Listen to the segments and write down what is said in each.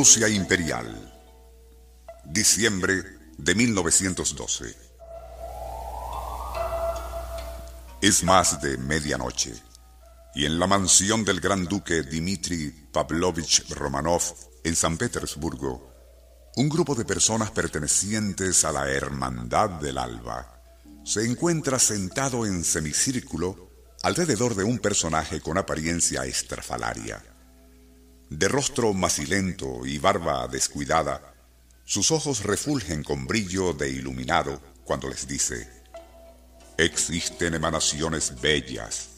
Rusia Imperial. Diciembre de 1912. Es más de medianoche y en la mansión del gran duque Dmitri Pavlovich Romanov en San Petersburgo, un grupo de personas pertenecientes a la Hermandad del Alba se encuentra sentado en semicírculo alrededor de un personaje con apariencia estrafalaria. De rostro macilento y barba descuidada, sus ojos refulgen con brillo de iluminado cuando les dice, existen emanaciones bellas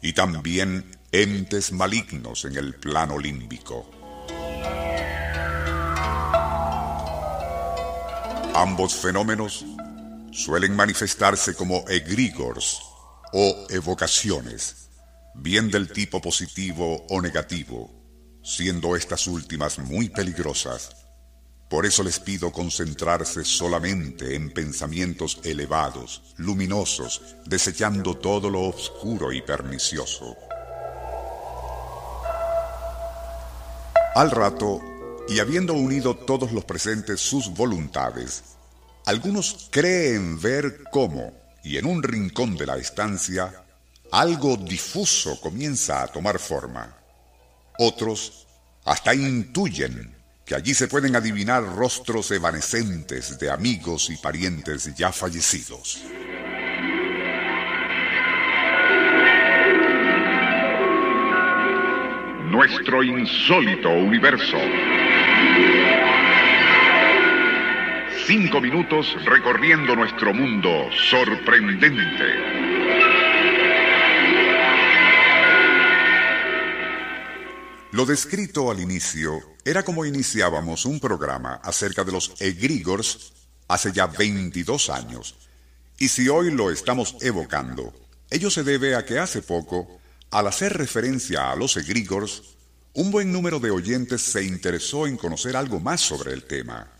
y también entes malignos en el plano límbico. Ambos fenómenos suelen manifestarse como egregores o evocaciones, bien del tipo positivo o negativo, siendo estas últimas muy peligrosas. Por eso les pido concentrarse solamente en pensamientos elevados, luminosos, desechando todo lo oscuro y pernicioso. Al rato, y habiendo unido todos los presentes sus voluntades, algunos creen ver cómo, y en un rincón de la estancia, algo difuso comienza a tomar forma. Otros hasta intuyen que allí se pueden adivinar rostros evanescentes de amigos y parientes ya fallecidos. Nuestro insólito universo. Cinco minutos recorriendo nuestro mundo sorprendente. Lo descrito al inicio era como iniciábamos un programa acerca de los egregores hace ya 22 años. Y si hoy lo estamos evocando, ello se debe a que hace poco, al hacer referencia a los egregores, un buen número de oyentes se interesó en conocer algo más sobre el tema.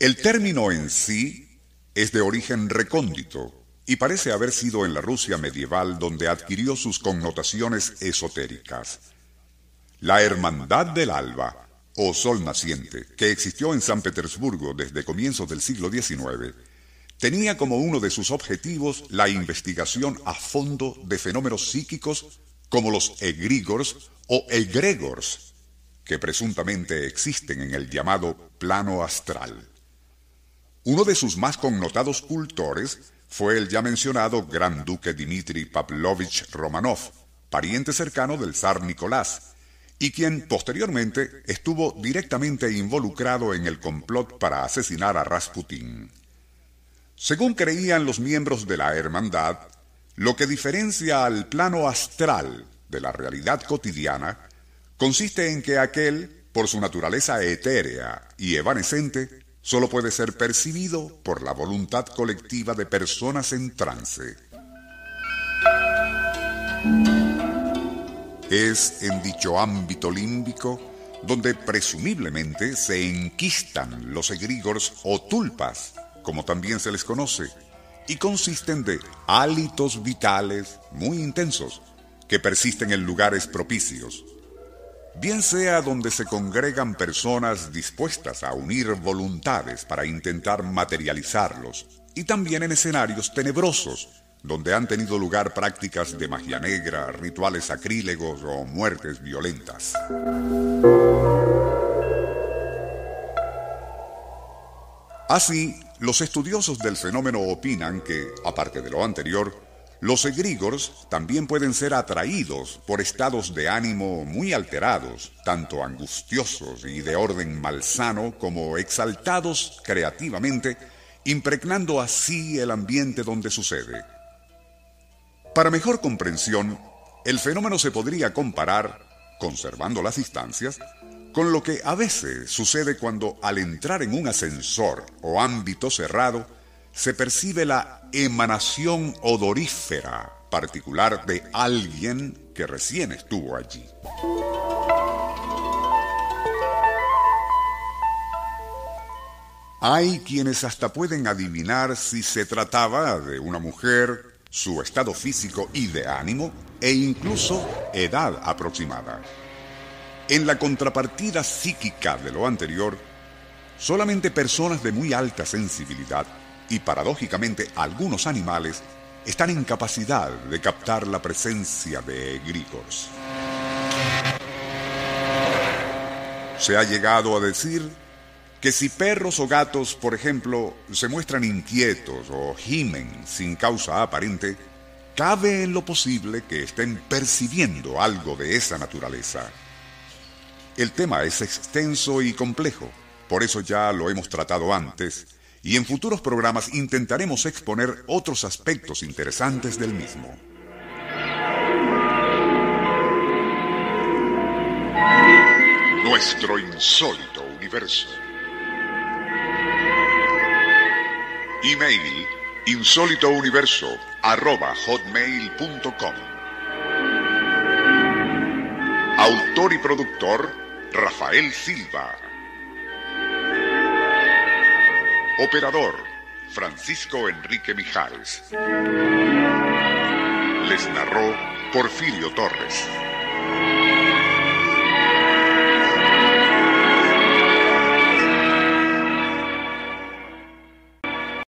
El término en sí es de origen recóndito y parece haber sido en la Rusia medieval donde adquirió sus connotaciones esotéricas. La Hermandad del Alba, o Sol Naciente, que existió en San Petersburgo desde comienzos del siglo XIX, tenía como uno de sus objetivos la investigación a fondo de fenómenos psíquicos como los egregores o egregores, que presuntamente existen en el llamado plano astral. Uno de sus más connotados cultores fue el ya mencionado Gran Duque Dmitri Pavlovich Romanov, pariente cercano del zar Nicolás, y quien posteriormente estuvo directamente involucrado en el complot para asesinar a Rasputin. Según creían los miembros de la hermandad, lo que diferencia al plano astral de la realidad cotidiana consiste en que aquel, por su naturaleza etérea y evanescente, solo puede ser percibido por la voluntad colectiva de personas en trance. Es en dicho ámbito límbico donde presumiblemente se enquistan los egregores o tulpas, como también se les conoce, y consisten de hálitos vitales muy intensos que persisten en lugares propicios, bien sea donde se congregan personas dispuestas a unir voluntades para intentar materializarlos, y también en escenarios tenebrosos, donde han tenido lugar prácticas de magia negra, rituales sacrílegos o muertes violentas. Así, los estudiosos del fenómeno opinan que, aparte de lo anterior, los egregores también pueden ser atraídos por estados de ánimo muy alterados, tanto angustiosos y de orden malsano como exaltados creativamente, impregnando así el ambiente donde sucede. Para mejor comprensión, el fenómeno se podría comparar, conservando las distancias, con lo que a veces sucede cuando al entrar en un ascensor o ámbito cerrado, se percibe la emanación odorífera particular de alguien que recién estuvo allí. Hay quienes hasta pueden adivinar si se trataba de una mujer, su estado físico y de ánimo, e incluso edad aproximada. En la contrapartida psíquica de lo anterior, solamente personas de muy alta sensibilidad y paradójicamente algunos animales están en capacidad de captar la presencia de egregores. Se ha llegado a decir que si perros o gatos, por ejemplo, se muestran inquietos o gimen sin causa aparente, cabe en lo posible que estén percibiendo algo de esa naturaleza. El tema es extenso y complejo, por eso ya lo hemos tratado antes, y en futuros programas intentaremos exponer otros aspectos interesantes del mismo. Nuestro insólito universo. Email insólitouniverso.hotmail.com Autor y productor Rafael Silva. Operador Francisco Enrique Mijares. Les narró Porfirio Torres.